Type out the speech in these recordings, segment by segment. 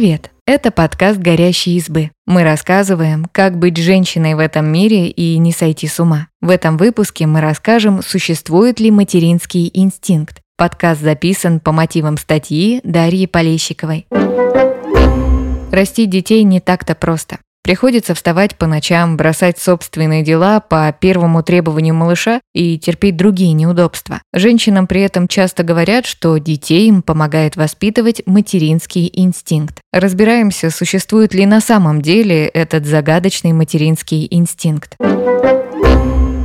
Привет! Это подкаст «Горящие избы». Мы рассказываем, как быть женщиной в этом мире и не сойти с ума. В этом выпуске мы расскажем, существует ли материнский инстинкт. Подкаст записан по мотивам статьи Дарьи Полещиковой. Растить детей не так-то просто. Приходится вставать по ночам, бросать собственные дела по первому требованию малыша и терпеть другие неудобства. Женщинам при этом часто говорят, что детей им помогает воспитывать материнский инстинкт. Разбираемся, существует ли на самом деле этот загадочный материнский инстинкт.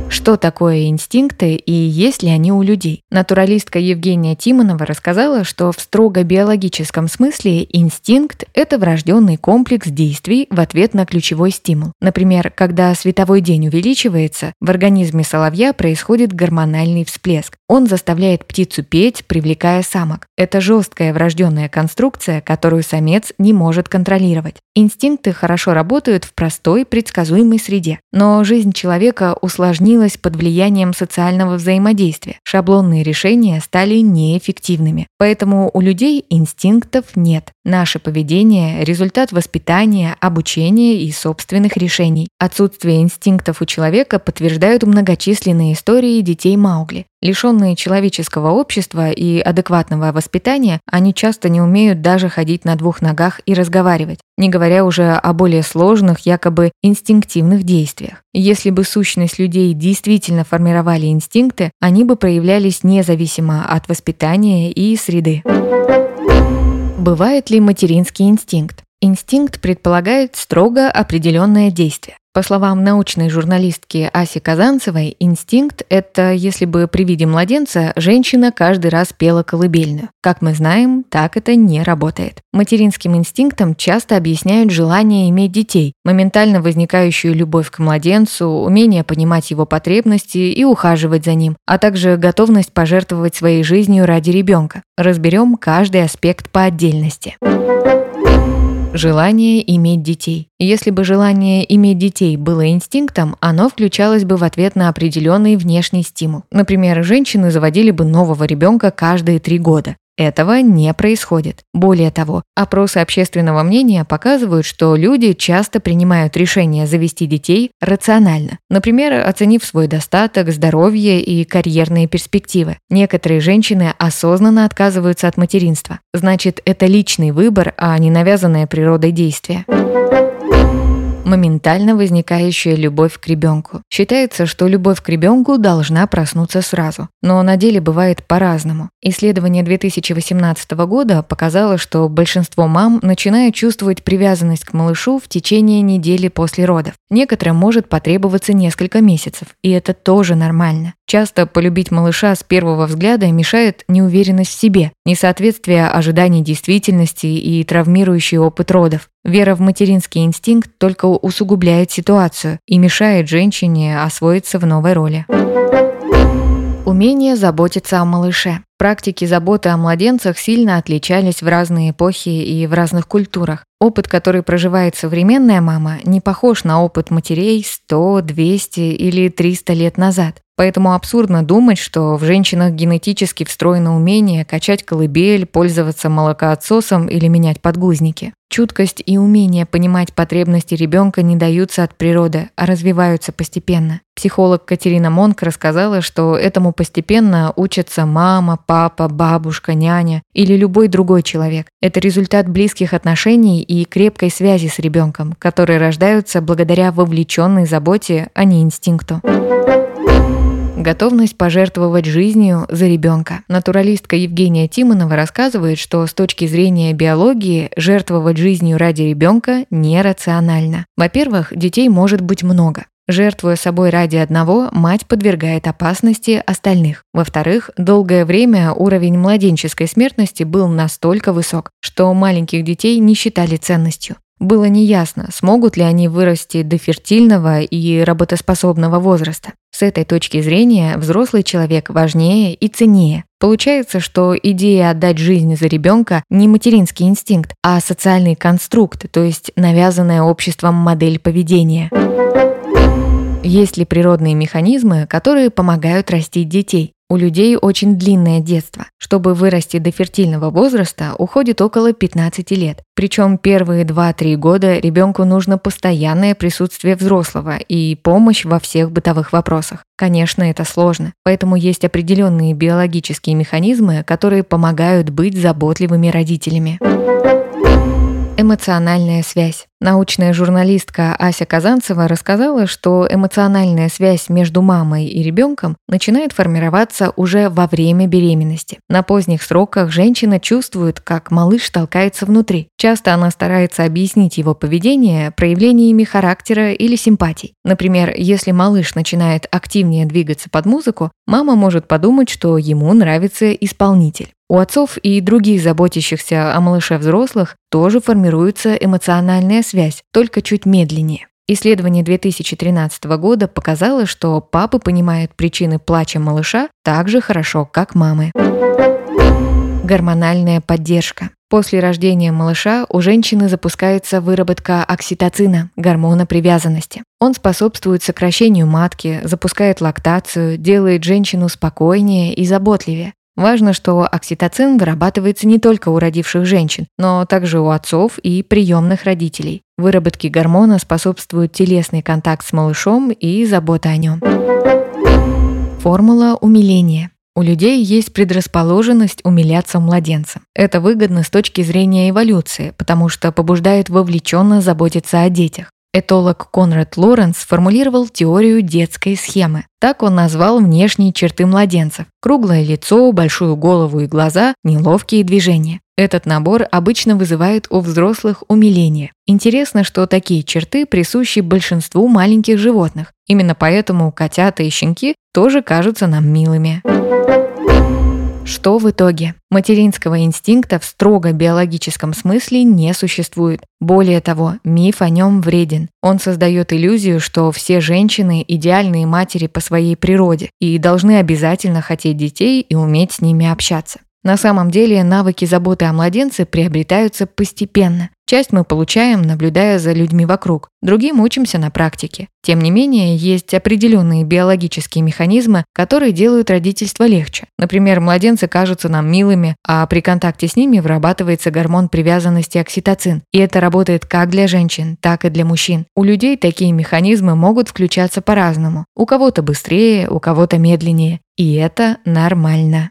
Что такое инстинкты и есть ли они у людей? Натуралистка Евгения Тимонова рассказала, что в строго биологическом смысле инстинкт – это врожденный комплекс действий в ответ на ключевой стимул. Например, когда световой день увеличивается, в организме соловья происходит гормональный всплеск. Он заставляет птицу петь, привлекая самок. Это жесткая врожденная конструкция, которую самец не может контролировать. Инстинкты хорошо работают в простой, предсказуемой среде. Но жизнь человека усложнилась изменилась под влиянием социального взаимодействия. Шаблонные решения стали неэффективными. Поэтому у людей инстинктов нет. Наше поведение – результат воспитания, обучения и собственных решений. Отсутствие инстинктов у человека подтверждают многочисленные истории детей Маугли. Лишенные человеческого общества и адекватного воспитания, они часто не умеют даже ходить на двух ногах и разговаривать, не говоря уже о более сложных, якобы инстинктивных действиях. Если бы сущность людей действительно формировали инстинкты, они бы проявлялись независимо от воспитания и среды. Бывает ли материнский инстинкт? Инстинкт предполагает строго определенное действие. По словам научной журналистки Аси Казанцевой, инстинкт – это если бы при виде младенца женщина каждый раз пела колыбельную. Как мы знаем, так это не работает. Материнским инстинктом часто объясняют желание иметь детей, моментально возникающую любовь к младенцу, умение понимать его потребности и ухаживать за ним, а также готовность пожертвовать своей жизнью ради ребенка. Разберем каждый аспект по отдельности. Желание иметь детей. Если бы желание иметь детей было инстинктом, оно включалось бы в ответ на определенный внешний стимул. Например, женщины заводили бы нового ребенка каждые три года. Этого не происходит. Более того, опросы общественного мнения показывают, что люди часто принимают решение завести детей рационально, например, оценив свой достаток, здоровье и карьерные перспективы. Некоторые женщины осознанно отказываются от материнства. Значит, это личный выбор, а не навязанное природой действие моментально возникающая любовь к ребенку. Считается, что любовь к ребенку должна проснуться сразу. Но на деле бывает по-разному. Исследование 2018 года показало, что большинство мам начинают чувствовать привязанность к малышу в течение недели после родов. Некоторым может потребоваться несколько месяцев, и это тоже нормально. Часто полюбить малыша с первого взгляда мешает неуверенность в себе, несоответствие ожиданий действительности и травмирующий опыт родов. Вера в материнский инстинкт только усугубляет ситуацию и мешает женщине освоиться в новой роли. Умение заботиться о малыше. Практики заботы о младенцах сильно отличались в разные эпохи и в разных культурах. Опыт, который проживает современная мама, не похож на опыт матерей 100, 200 или 300 лет назад. Поэтому абсурдно думать, что в женщинах генетически встроено умение качать колыбель, пользоваться молокоотсосом или менять подгузники. Чуткость и умение понимать потребности ребенка не даются от природы, а развиваются постепенно. Психолог Катерина Монк рассказала, что этому постепенно учатся мама, папа, бабушка, няня или любой другой человек. Это результат близких отношений и крепкой связи с ребенком, которые рождаются благодаря вовлеченной заботе, а не инстинкту. Готовность пожертвовать жизнью за ребенка. Натуралистка Евгения Тимонова рассказывает, что с точки зрения биологии жертвовать жизнью ради ребенка нерационально. Во-первых, детей может быть много. Жертвуя собой ради одного, мать подвергает опасности остальных. Во-вторых, долгое время уровень младенческой смертности был настолько высок, что маленьких детей не считали ценностью. Было неясно, смогут ли они вырасти до фертильного и работоспособного возраста. С этой точки зрения взрослый человек важнее и ценнее. Получается, что идея отдать жизнь за ребенка не материнский инстинкт, а социальный конструкт, то есть навязанная обществом модель поведения. Есть ли природные механизмы, которые помогают растить детей? У людей очень длинное детство. Чтобы вырасти до фертильного возраста, уходит около 15 лет. Причем первые 2-3 года ребенку нужно постоянное присутствие взрослого и помощь во всех бытовых вопросах. Конечно, это сложно, поэтому есть определенные биологические механизмы, которые помогают быть заботливыми родителями. Эмоциональная связь. Научная журналистка Ася Казанцева рассказала, что эмоциональная связь между мамой и ребенком начинает формироваться уже во время беременности. На поздних сроках женщина чувствует, как малыш толкается внутри. Часто она старается объяснить его поведение проявлениями характера или симпатий. Например, если малыш начинает активнее двигаться под музыку, мама может подумать, что ему нравится исполнитель. У отцов и других заботящихся о малыше взрослых тоже формируется эмоциональная связь, только чуть медленнее. Исследование 2013 года показало, что папы понимают причины плача малыша так же хорошо, как мамы. Гормональная поддержка. После рождения малыша у женщины запускается выработка окситоцина, гормона привязанности. Он способствует сокращению матки, запускает лактацию, делает женщину спокойнее и заботливее. Важно, что окситоцин вырабатывается не только у родивших женщин, но также у отцов и приемных родителей. Выработке гормона способствует телесный контакт с малышом и забота о нем. Формула умиления. У людей есть предрасположенность умиляться младенцам. Это выгодно с точки зрения эволюции, потому что побуждает вовлеченно заботиться о детях. Этолог Конрад Лоренс сформулировал теорию детской схемы. Так он назвал внешние черты младенцев. Круглое лицо, большую голову и глаза, неловкие движения. Этот набор обычно вызывает у взрослых умиление. Интересно, что такие черты присущи большинству маленьких животных. Именно поэтому котята и щенки тоже кажутся нам милыми. Что в итоге? Материнского инстинкта в строго биологическом смысле не существует. Более того, миф о нем вреден. Он создает иллюзию, что все женщины – идеальные матери по своей природе и должны обязательно хотеть детей и уметь с ними общаться. На самом деле навыки заботы о младенце приобретаются постепенно. Часть мы получаем, наблюдая за людьми вокруг, другим учимся на практике. Тем не менее, есть определенные биологические механизмы, которые делают родительство легче. Например, младенцы кажутся нам милыми, а при контакте с ними вырабатывается гормон привязанности окситоцин. И это работает как для женщин, так и для мужчин. У людей такие механизмы могут включаться по-разному. У кого-то быстрее, у кого-то медленнее. И это нормально.